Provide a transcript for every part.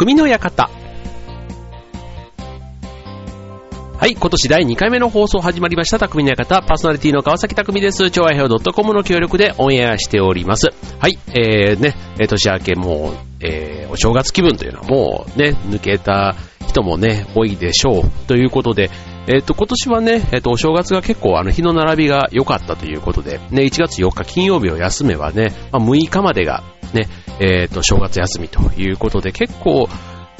匠の館。はい、今年第2回目の放送始まりました、匠の館。パーソナリティの川崎匠です。超愛表 .com の協力でオンエアしております。はい、えー、ね、年明けもう、えー、お正月気分というのはもうね、抜けた人もね、多いでしょう。ということで、えっ、ー、と、今年はね、えっ、ー、と、お正月が結構あの日の並びが良かったということで、ね、1月4日金曜日を休めばね、まあ、6日までがね、えっ、ー、と、正月休みということで、結構、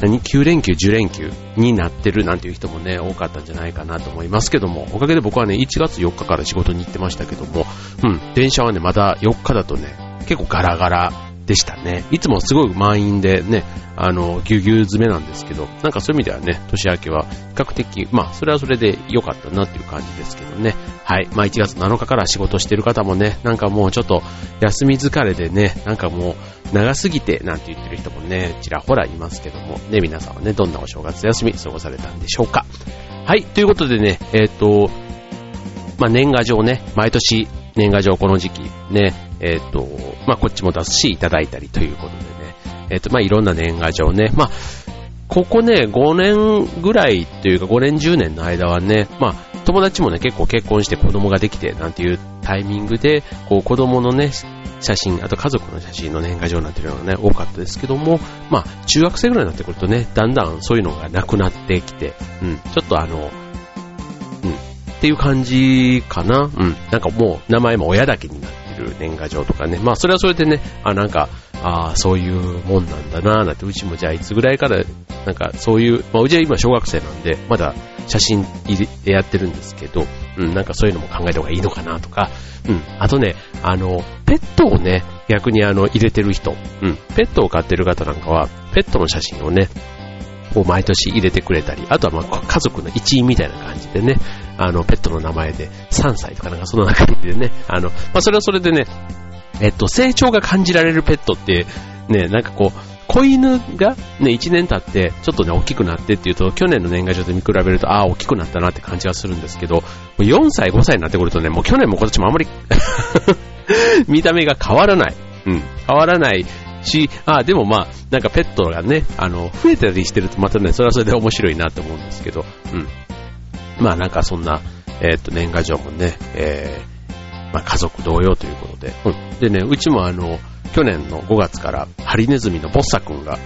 何 ?9 連休、10連休になってるなんていう人もね、多かったんじゃないかなと思いますけども、おかげで僕はね、1月4日から仕事に行ってましたけども、うん、電車はね、まだ4日だとね、結構ガラガラでしたね。いつもすごい満員でね、あの、ぎゅうぎゅう詰めなんですけど、なんかそういう意味ではね、年明けは比較的、まあ、それはそれで良かったなっていう感じですけどね。はい。まあ、1月7日から仕事してる方もね、なんかもうちょっと休み疲れでね、なんかもう長すぎてなんて言ってる人もね、ちらほらいますけども、ね、皆さんはね、どんなお正月休み過ごされたんでしょうか。はい。ということでね、えっ、ー、と、まあ、年賀状ね、毎年年賀状この時期ね、えっ、ー、と、まあ、こっちも出すし、いただいたりということでね、えっ、ー、と、まあ、いろんな年賀状ね、まあ、ここね、5年ぐらいというか5年10年の間はね、まあ、友達もね、結構結婚して子供ができてなんていうタイミングで、こう子供のね、写真、あと家族の写真の年賀状なんていうのがね、多かったですけども、まあ、中学生ぐらいになってくるとね、だんだんそういうのがなくなってきて、うん、ちょっとあの、うん、っていう感じかな。うん。なんかもう名前も親だけになってる年賀状とかね。まあそれはそれでね、あ、なんか、ああ、そういうもんなんだなぁなんて、うちもじゃあいつぐらいから、なんかそういう、まあうちは今小学生なんで、まだ写真入れやってるんですけど、うん、なんかそういうのも考えた方がいいのかなとか、うん、あとね、あの、ペットをね、逆にあの、入れてる人、うん、ペットを飼ってる方なんかは、ペットの写真をね、こう毎年入れてくれたり、あとはまあ家族の一員みたいな感じでね、あの、ペットの名前で3歳とかなんかその中でね、あの、まあ、それはそれでね、えっと、成長が感じられるペットって、ね、なんかこう、子犬がね、1年経って、ちょっとね、大きくなってっていうと、去年の年賀状で見比べると、ああ、大きくなったなって感じがするんですけど、4歳、5歳になってくるとね、もう去年も今年もあんまり 見た目が変わらない。うん、変わらないし、ああでもまあ、なんかペットがね、あの、増えたりしてるとまたね、それはそれで面白いなと思うんですけど、うん。まあなんかそんな、えっ、と、年賀状もね、えー、まあ家族同様ということで、うん。でね、うちもあの、去年の5月からハリネズミのボッサ君が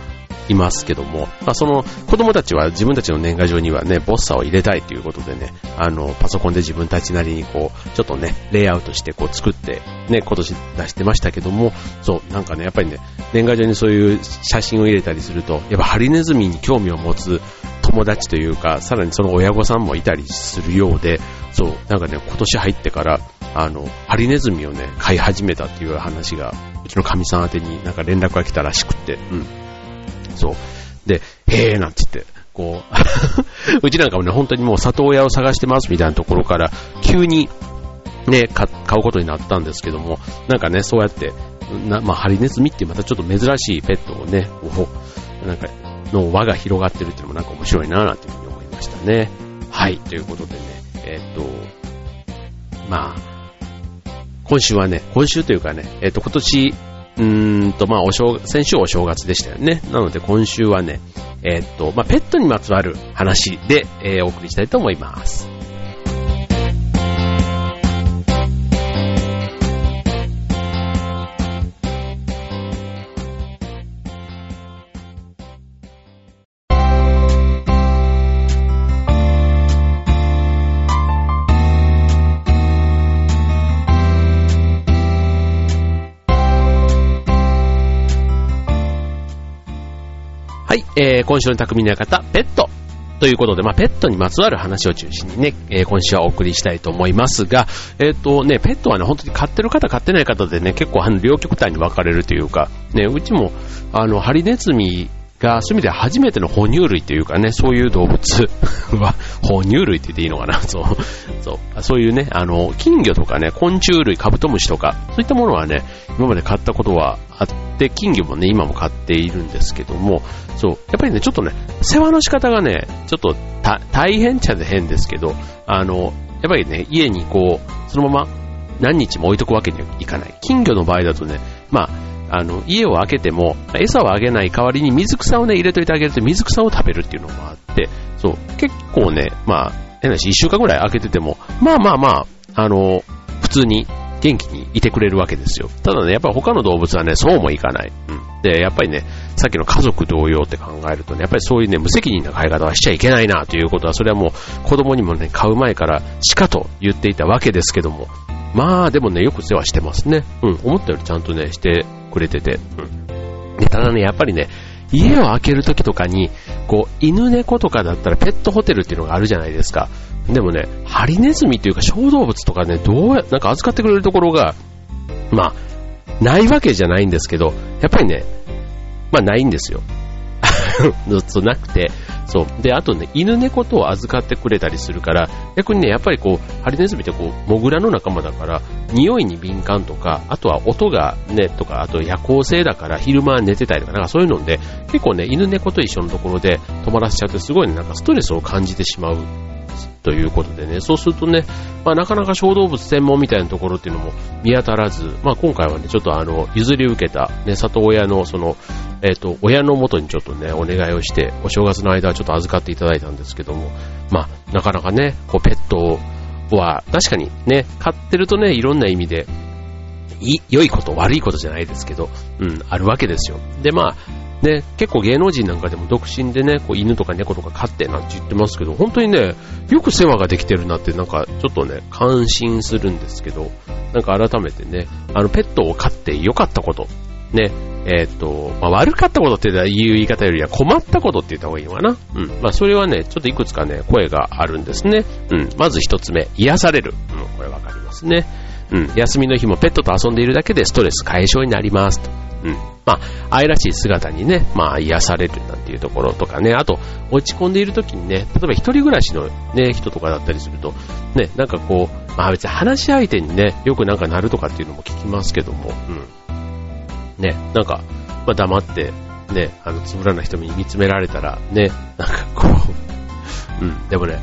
いますけども、まあ、その子供たちは自分たちの年賀状にはね、ボッサを入れたいということでね、あの、パソコンで自分たちなりにこう、ちょっとね、レイアウトしてこう作って、ね、今年出してましたけども、そう、なんかね、やっぱりね、年賀状にそういう写真を入れたりすると、やっぱハリネズミに興味を持つ友達というか、さらにその親御さんもいたりするようで、そう、なんかね、今年入ってから、あの、ハリネズミをね、飼い始めたっていう話が、うちの神さん宛てになんか連絡が来たらしくって、うん。そう。で、へえーなんて言って、こう うちなんかもね、本当にもう里親を探してますみたいなところから、急に、ね、買うことになったんですけども、なんかね、そうやって、なまあ、ハリネズミってまたちょっと珍しいペットをね、なんか、の輪が広がってるっていうのもなんか面白いななんていうふうに思いましたね。はい、ということでね、えー、っと、まあ、今週はね、今週というかね、えー、っと、今年、うーんと、まあ、お正、先週お正月でしたよね。なので今週はね、えー、っと、まあ、ペットにまつわる話で、えー、お送りしたいと思います。えー、今週の匠の館、ペット。ということで、まあ、ペットにまつわる話を中心にね、えー、今週はお送りしたいと思いますが、えっ、ー、とね、ペットはね、本当に飼ってる方、飼ってない方でね、結構あの両極端に分かれるというか、ね、うちも、あの、ハリネズミが、そういう意味で初めての哺乳類というかね、そういう動物は、哺乳類って言っていいのかな、そう、そう、そういうね、あの、金魚とかね、昆虫類、カブトムシとか、そういったものはね、今まで買ったことはあって、金魚もね、今も買っているんですけども、そう、やっぱりね、ちょっとね、世話の仕方がね、ちょっと大変っちゃで変ですけど、あの、やっぱりね、家にこう、そのまま何日も置いとくわけにはいかない。金魚の場合だとね、まあ、あの、家を開けても、餌をあげない代わりに水草をね、入れといてあげると水草を食べるっていうのもあって、そう、結構ね、まあ、変なし、一週間ぐらい開けてても、まあまあまあ、あの、普通に元気にいてくれるわけですよ。ただね、やっぱ他の動物はね、そうもいかない。うん。で、やっぱりね、さっきの家族同様って考えるとね、やっぱりそういうね、無責任な飼い方はしちゃいけないなということは、それはもう子供にもね、飼う前からしかと言っていたわけですけども、まあでもね、よく世話してますね。うん、思ったよりちゃんとね、してくれてて。うん。で、ただね、やっぱりね、家を開けるときとかに、こう、犬猫とかだったらペットホテルっていうのがあるじゃないですか。でもね、ハリネズミっていうか小動物とかね、どうや、なんか預かってくれるところが、まあ、ないわけじゃないんですけど、やっぱりね、まあないんですよ。ずっとなくて、そう。で、あとね、犬猫と預かってくれたりするから、逆にね、やっぱりこう、ハリネズミってこう、モグラの仲間だから、匂いに敏感とか、あとは音がね、とか、あと夜行性だから昼間寝てたりとか、なんかそういうので、結構ね、犬猫と一緒のところで泊まらせちゃって、すごいね、なんかストレスを感じてしまうということでね、そうするとね、まあ、なかなか小動物専門みたいなところっていうのも見当たらず、まあ、今回はね、ちょっとあの、譲り受けた、ね、里親のその、えっ、ー、と、親のもとにちょっとね、お願いをして、お正月の間はちょっと預かっていただいたんですけども、まあ、なかなかね、こう、ペットは、確かにね、飼ってるとね、いろんな意味で、い、良いこと、悪いことじゃないですけど、うん、あるわけですよ。で、まあ、ね、結構芸能人なんかでも独身でね、こう犬とか猫とか飼ってなんて言ってますけど、本当にね、よく世話ができてるなってなんかちょっとね、感心するんですけど、なんか改めてね、あのペットを飼って良かったこと、ね、えっ、と、まあ、悪かったことっていう言い方よりは困ったことって言った方がいいのかな？うん。まあ、それはね、ちょっといくつかね、声があるんですね。うん。まず一つ目、癒される。うん、これわかりますね。うん。休みの日もペットと遊んでいるだけでストレス解消になりますと。うん。まあ、愛らしい姿にね、まあ、癒されるなんていうところとかね、あと、落ち込んでいる時にね、例えば一人暮らしのね、人とかだったりすると、ね、なんかこう、まあ別に話し相手にね、よくなんかなるとかっていうのも聞きますけども、うん。ね、なんか、まあ黙って、ね、あの、つぶらな瞳に見つめられたら、ね、なんかこう、うん、でもね、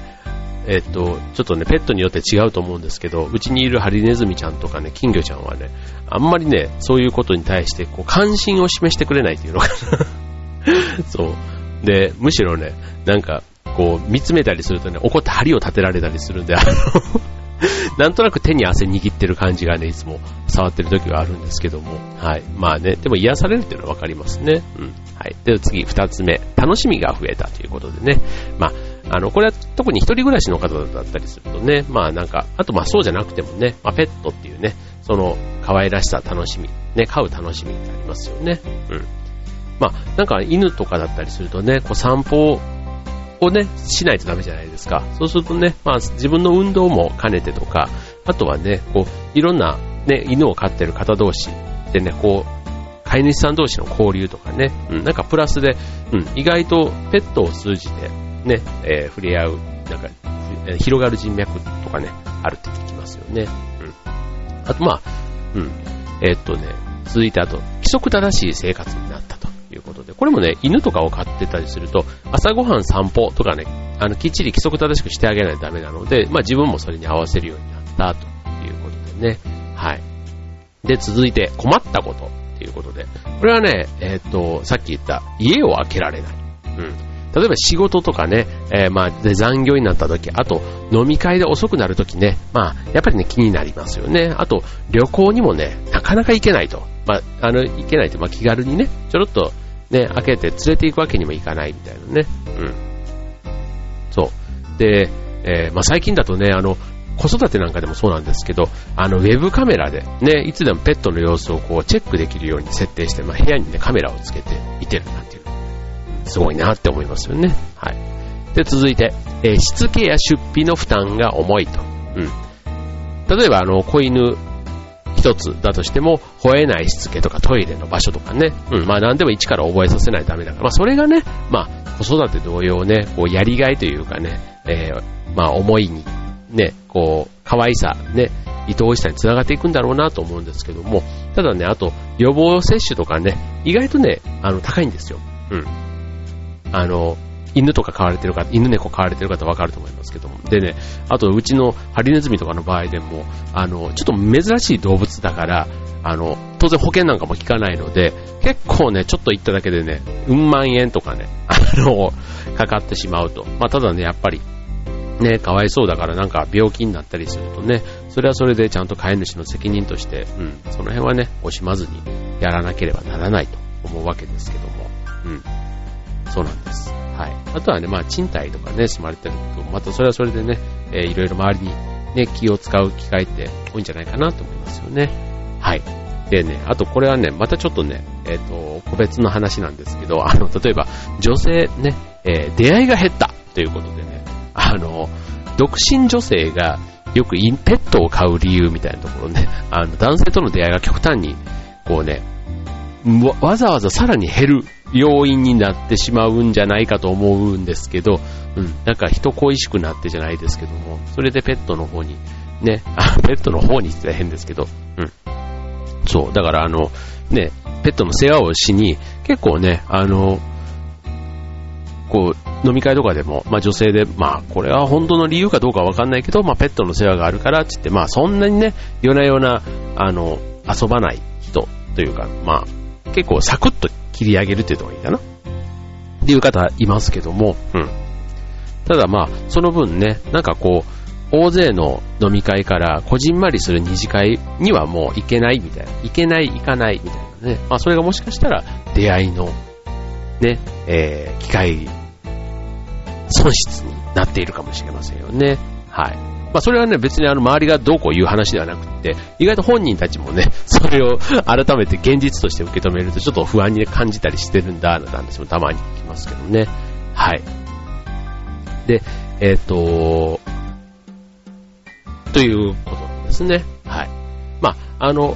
えっと、ちょっとね、ペットによって違うと思うんですけど、うちにいるハリネズミちゃんとかね、金魚ちゃんはね、あんまりね、そういうことに対して、こう、関心を示してくれないっていうのかな そう。で、むしろね、なんか、こう、見つめたりするとね、怒って針を立てられたりするんで、あの なんとなく手に汗握ってる感じがね、いつも触ってる時はあるんですけども、はい。まあね、でも癒されるっていうのはわかりますね。うん。はい。では、次、二つ目、楽しみが増えたということでね、まあ、あの、これは特に一人暮らしの方だったりするとね、まあなんか、あとまあそうじゃなくてもね、まあペットっていうね、その可愛らしさ、楽しみ、ね、飼う楽しみってありますよね。うん。まあなんか犬とかだったりするとね、こう散歩をね、しないとダメじゃないですか。そうするとね、まあ自分の運動も兼ねてとか、あとはね、こう、いろんなね、犬を飼ってる方同士でね、こう、飼い主さん同士の交流とかね、うん、なんかプラスで、うん、意外とペットを通じて、ね、えー、触れ合う、なんか、広がる人脈とかね、あるって聞きますよね。うん。あと、まあ、うん。えー、っとね、続いてあと、規則正しい生活になったということで、これもね、犬とかを飼ってたりすると、朝ごはん散歩とかね、あの、きっちり規則正しくしてあげないとダメなので、まあ自分もそれに合わせるようになったということでね。はい。で、続いて、困ったことっていうことで、これはね、えっ、と、さっき言った家を開けられない。うん。例えば仕事とかね、えー、まあ、で残業になった時、あと飲み会で遅くなる時ね、まあ、やっぱりね、気になりますよね。あと、旅行にもね、なかなか行けないと。まあ、あの、行けないと、まあ、気軽にね、ちょろっとね、開けて連れて行くわけにもいかないみたいなね。うん。そう。で、えー、まあ、最近だとね、あの、子育てなんかでもそうなんですけど、あの、ウェブカメラで、ね、いつでもペットの様子をこう、チェックできるように設定して、まあ、部屋にね、カメラをつけて見てるなんていうすごいなって思いますよね。はい。で、続いて、えー、しつけや出費の負担が重いと。うん。例えば、あの、子犬一つだとしても、吠えないしつけとかトイレの場所とかね。うん。まあ、何でも一から覚えさせないとダメだから。まあ、それがね、まあ、子育て同様ね、こう、やりがいというかね、えー、まあ、思いに、ね、こう、可愛さ、ね、愛おしさにつながっていくんだろうなと思うんですけども、ただね、あと、予防接種とかね、意外とね、あの、高いんですよ。うん。あの、犬とか飼われてる方、犬猫飼われてる方わかると思いますけども。でね、あとうちのハリネズミとかの場合でも、あの、ちょっと珍しい動物だから、あの、当然保険なんかも効かないので、結構ね、ちょっと行っただけでね、うん万円とかね、あの、かかってしまうと。まあ、ただね、やっぱり、ね、かわいそうだからなんか病気になったりするとね、それはそれでちゃんと飼い主の責任として、うん、その辺はね、惜しまずにやらなければならないと思うわけですけども、うん、そうなんです。はい。あとはね、まあ、賃貸とかね、住まれてると、またそれはそれでね、えー、いろいろ周りにね、気を使う機会って多いんじゃないかなと思いますよね。はい。でね、あとこれはね、またちょっとね、えっ、ー、と、個別の話なんですけど、あの、例えば、女性ね、えー、出会いが減ったということでね、あの、独身女性がよくペットを飼う理由みたいなところね、あの、男性との出会いが極端に、こうね、わざわざさらに減る要因になってしまうんじゃないかと思うんですけど、うん、なんか人恋しくなってじゃないですけども、それでペットの方に、ね、あ、ペットの方にって変ですけど、うん。そう、だからあの、ね、ペットの世話をしに、結構ね、あの、こう、飲み会とかでも、まあ女性で、まあこれは本当の理由かどうかわかんないけど、まあペットの世話があるからって言って、まあそんなにね、夜な夜な、あの、遊ばない人というか、まあ結構サクッと切り上げるっていうとこがいいかな。っていう方いますけども、うん。ただまあ、その分ね、なんかこう、大勢の飲み会からこじんまりする二次会にはもう行けないみたいな。行けない、行かないみたいなね。まあそれがもしかしたら出会いのね、えー、機会損失になっているかもしれませんよね。はい。まあそれはね、別にあの周りがどうこう言う話ではなくて、意外と本人たちもね、それを改めて現実として受け止めるとちょっと不安に感じたりしてるんだ、なんて話もたまに聞きますけどね。はい。で、えっ、ー、と、ということなんですね。はい。まあ、あの、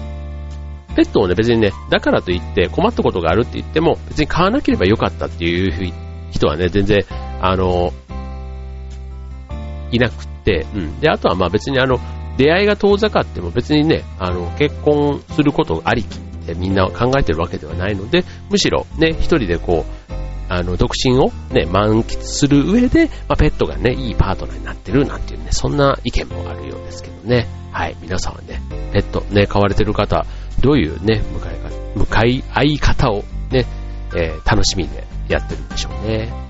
ペットをね、別にね、だからといって困ったことがあるって言っても、別に飼わなければよかったっていう人はね、全然、あの、いなくて、うん。で、あとはまあ別にあの、出会いが遠ざかっても別にね、あの、結婚することありきってみんな考えてるわけではないので、むしろね、一人でこう、あの、独身をね、満喫する上で、まあ、ペットがね、いいパートナーになってるなんていうね、そんな意見もあるようですけどね。はい、皆さんはね、ペットね、飼われてる方、どういうね、向かい向かい合い方をね、えー、楽しみでやってるんでしょうね。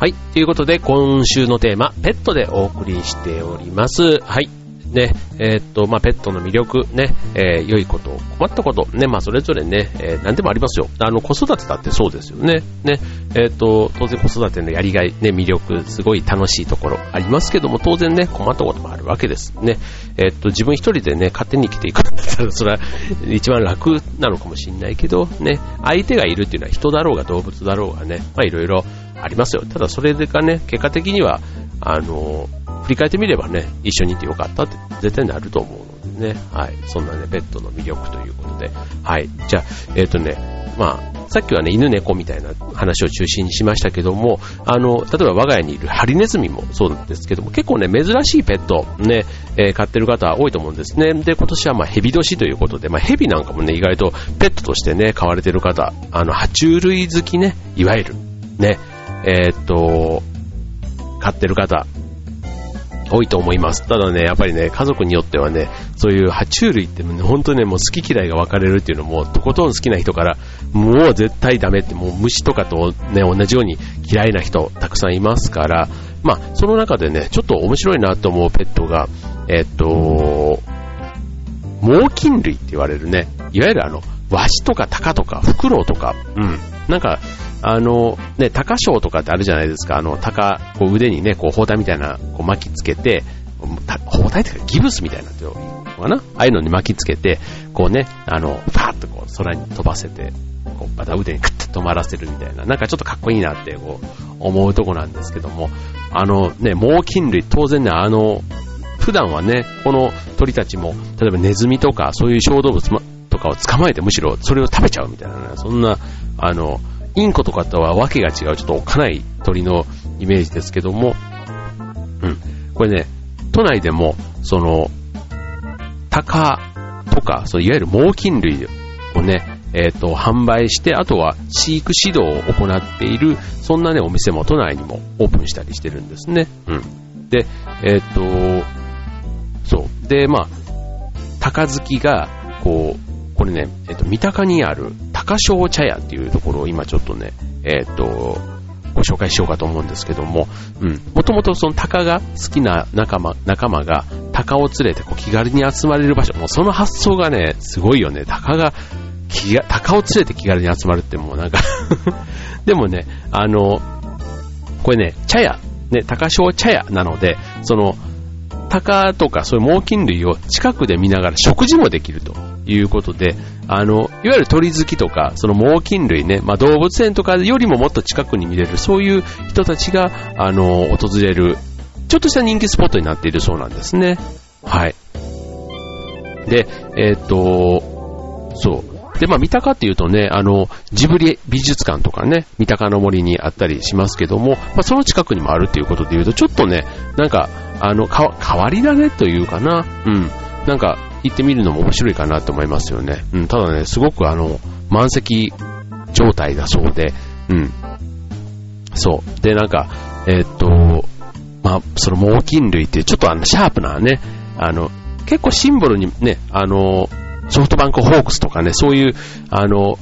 はいということで、今週のテーマ、ペットでお送りしております。はい。ね、えー、っと、まあ、ペットの魅力、ね、えー、良いこと、困ったこと、ね、まあ、それぞれね、えー、何でもありますよ。あの、子育てだってそうですよね。ね、えー、っと、当然子育てのやりがい、ね、魅力、すごい楽しいところありますけども、当然ね、困ったこともあるわけですね。えっと、自分一人でね、勝手に生きていくんだったら、それは一番楽なのかもしれないけど、ね、相手がいるっていうのは人だろうが動物だろうがね、ま、いろいろ、ありますよ。ただそれがね、結果的には、あの、振り返ってみればね、一緒にいてよかったって絶対になると思うのでね、はい。そんなね、ペットの魅力ということで、はい。じゃあ、えっ、ー、とね、まあ、さっきはね、犬猫みたいな話を中心にしましたけども、あの、例えば我が家にいるハリネズミもそうなんですけども、結構ね、珍しいペット、ね、えー、飼ってる方多いと思うんですね。で、今年はまあ、ヘビ年ということで、まあ、ヘビなんかもね、意外とペットとしてね、飼われてる方、あの、爬虫類好きね、いわゆる、ね、えー、っと、飼ってる方、多いと思います。ただね、やっぱりね、家族によってはね、そういう爬虫類って本当にね、もう好き嫌いが分かれるっていうのも、とことん好きな人から、もう絶対ダメって、もう虫とかとね、同じように嫌いな人たくさんいますから、まあ、その中でね、ちょっと面白いなと思うペットが、えっと、猛禽類って言われるね、いわゆるあの、ワシとかタカとかフクロウとか、うん、なんか、あの、ね、鷹章とかってあるじゃないですか。あの、鷹、こう腕にね、こう包帯みたいな、こう巻きつけて、包帯ってかギブスみたいなっていうのかな。ああいうのに巻きつけて、こうね、あの、パーッとこう空に飛ばせて、こうまた腕にクッと止まらせるみたいな、なんかちょっとかっこいいなってこう思うとこなんですけども、あのね、猛禽類、当然ね、あの、普段はね、この鳥たちも、例えばネズミとかそういう小動物とかを捕まえてむしろそれを食べちゃうみたいな、ね、そんな、あの、インコとかとはわけが違う、ちょっとおっかない鳥のイメージですけども、うん。これね、都内でも、その、鷹とか、そういわゆる猛禽類をね、えっ、と、販売して、あとは飼育指導を行っている、そんなね、お店も都内にもオープンしたりしてるんですね。うん。で、えっ、と、そう。で、まあ、高好きが、こう、これね、えっ、と、三鷹にある高商茶屋っていうところを今ちょっとね、えっ、と、ご紹介しようかと思うんですけども、うん。もともとその鷹が好きな仲間、仲間が鷹を連れてこう気軽に集まれる場所、もうその発想がね、すごいよね。鷹が気が、鷹を連れて気軽に集まるってもうなんか でもね、あの、これね、茶屋、ね、鷹小茶屋なので、その、鷹とかそういう猛禽類を近くで見ながら食事もできるということで、あの、いわゆる鳥好きとか、その猛禽類ね、まあ、動物園とかよりももっと近くに見れる、そういう人たちが、あの、訪れる、ちょっとした人気スポットになっているそうなんですね。はい。で、えっ、と、そう。で、まあ、三鷹っていうとね、あの、ジブリ美術館とかね、三鷹の森にあったりしますけども、まあ、その近くにもあるっていうことで言うと、ちょっとね、なんか、あの、か、変わり種というかな、うん、なんか、行ってみるのも面白いかなと思いますよね。うん、ただね、すごくあの、満席状態だそうで、うん。そう。で、なんか、えー、っと、まあ、その猛禽類ってちょっとあの、シャープなね、あの、結構シンボルにね、あの、ソフトバンクホークスとかね、そういう、あの、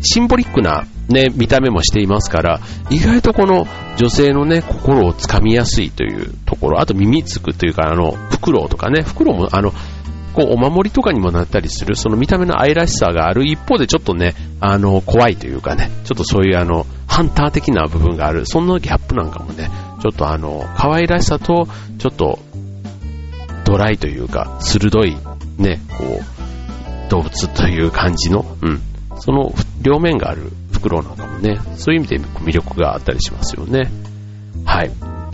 シンボリックなね、見た目もしていますから、意外とこの女性のね、心をつかみやすいというところ、あと耳つくというか、あの、フクロウとかね、フクロウもあの、こう、お守りとかにもなったりする、その見た目の愛らしさがある一方でちょっとね、あの、怖いというかね、ちょっとそういうあの、ハンター的な部分がある、そんなギャップなんかもね、ちょっとあの、可愛らしさと、ちょっと、ドライというか、鋭い、ね、こう、動物という感じの、うん、その両面がある袋なんかもね、そういう意味で魅力があったりしますよね。はい。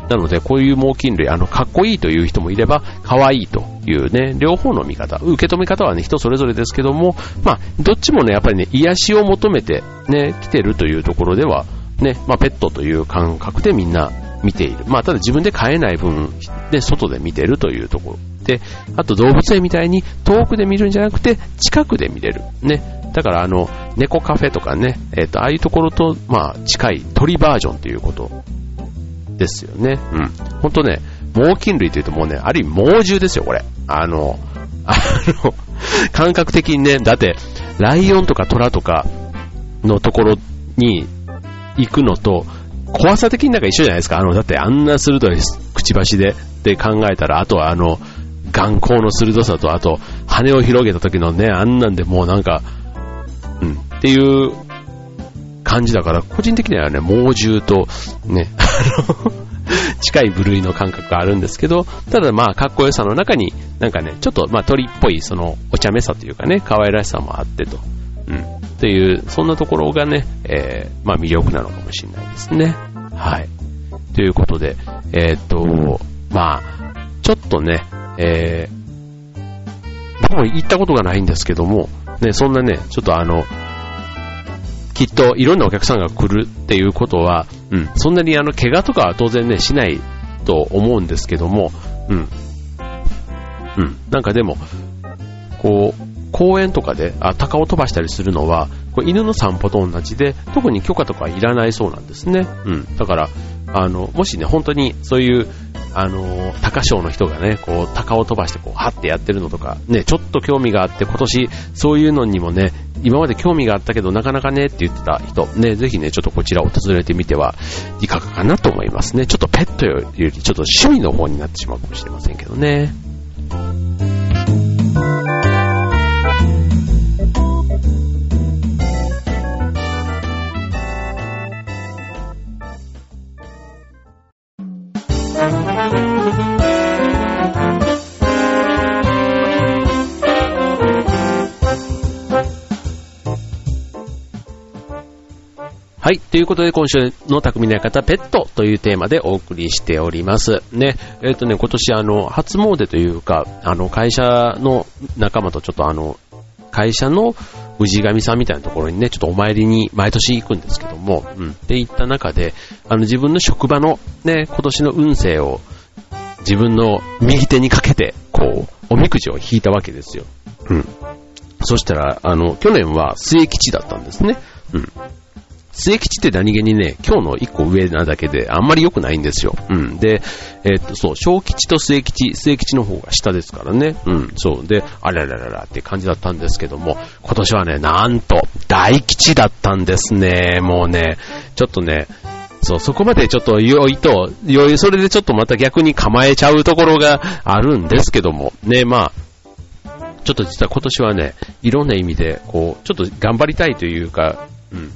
なので、こういう猛禽類、あの、かっこいいという人もいれば、可愛いとというね、両方の見方、受け止め方はね、人それぞれですけども、まあ、どっちもね、やっぱりね、癒しを求めてね、来てるというところでは、ね、まあ、ペットという感覚でみんな見ている。まあ、ただ自分で飼えない分、ね、外で見てるというところ。で、あと動物園みたいに遠くで見るんじゃなくて、近くで見れる。ね。だからあの、猫カフェとかね、えっ、ー、と、ああいうところと、まあ、近い鳥バージョンということですよね。うん。ほんとね、猛禽類というともうね、ある意味猛獣ですよ、これ。あの、あの、感覚的にね、だって、ライオンとかトラとかのところに行くのと、怖さ的になんか一緒じゃないですか。あの、だってあんな鋭いくちばしで、って考えたら、あとはあの、眼光の鋭さと、あと、羽を広げた時のね、あんなんでもうなんか、うん、っていう感じだから、個人的にはね、猛獣と、ね、あの、近い部類の感覚があるんですけど、ただまあ、かっこよさの中に、なんかね、ちょっとまあ、鳥っぽい、その、お茶目さというかね、可愛らしさもあってと、うん、という、そんなところがね、えー、まあ、魅力なのかもしれないですね。はい。ということで、えー、っと、まあ、ちょっとね、えー、僕も行ったことがないんですけども、ね、そんなね、ちょっとあの、きっといろんなお客さんが来るっていうことは、うん、そんなにあの、怪我とかは当然ね、しないと思うんですけども、うん。うん。なんかでも、こう、公園とかで、あ、鷹を飛ばしたりするのは、これ犬の散歩と同じで、特に許可とかいらないそうなんですね。うん。だから、あの、もしね、本当にそういう、あの、高賞の人がね、こう、鷹を飛ばして、こう、はってやってるのとか、ね、ちょっと興味があって、今年、そういうのにもね、今まで興味があったけど、なかなかね、って言ってた人、ね、ぜひね、ちょっとこちらを訪れてみてはいかがかなと思いますね。ちょっとペットより、ちょっと趣味の方になってしまうかもしれませんけどね。はい。ということで、今週の匠の館、ペットというテーマでお送りしております。ね。えっ、ー、とね、今年あの、初詣というか、あの、会社の仲間とちょっとあの、会社の氏神さんみたいなところにね、ちょっとお参りに毎年行くんですけども、うん。っていった中で、あの自分の職場のね、今年の運勢を自分の右手にかけて、こう、おみくじを引いたわけですよ。うん。そしたら、あの、去年は末吉だったんですね。うん。末吉って何気にね、今日の一個上なだけであんまり良くないんですよ。うん。で、えー、っと、そう、小吉と末吉、末吉の方が下ですからね。うん、そう。で、あららららって感じだったんですけども、今年はね、なんと、大吉だったんですね。もうね、ちょっとね、そう、そこまでちょっと良いと、良い、それでちょっとまた逆に構えちゃうところがあるんですけども、ね、まあ、ちょっと実は今年はね、いろんな意味で、こう、ちょっと頑張りたいというか、うん、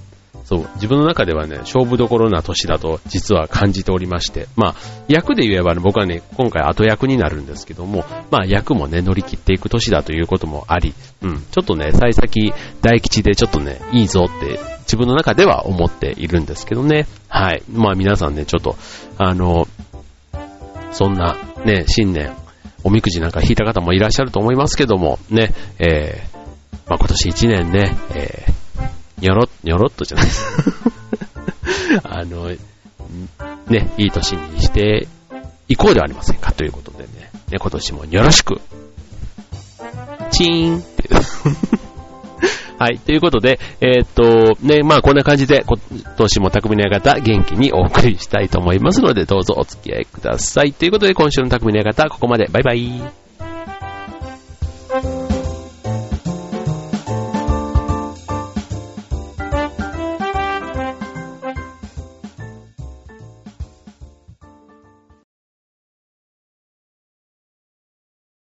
そう、自分の中ではね、勝負どころな年だと実は感じておりまして、まあ、役で言えばね、僕はね、今回後役になるんですけども、まあ、役もね、乗り切っていく年だということもあり、うん、ちょっとね、幸先大吉でちょっとね、いいぞって自分の中では思っているんですけどね。はい。まあ皆さんね、ちょっと、あの、そんなね、新年、おみくじなんか引いた方もいらっしゃると思いますけども、ね、えー、まあ今年1年ね、えー、にょろ、にょろっとじゃないです。あの、ね、いい年にしていこうではありませんかということでね、ね今年もよろしく。チーンって はい。ということで、えー、っと、ね、まあこんな感じで、今年も匠の館元気にお送りしたいと思いますので、どうぞお付き合いください。ということで、今週の匠の館、ここまで。バイバイ。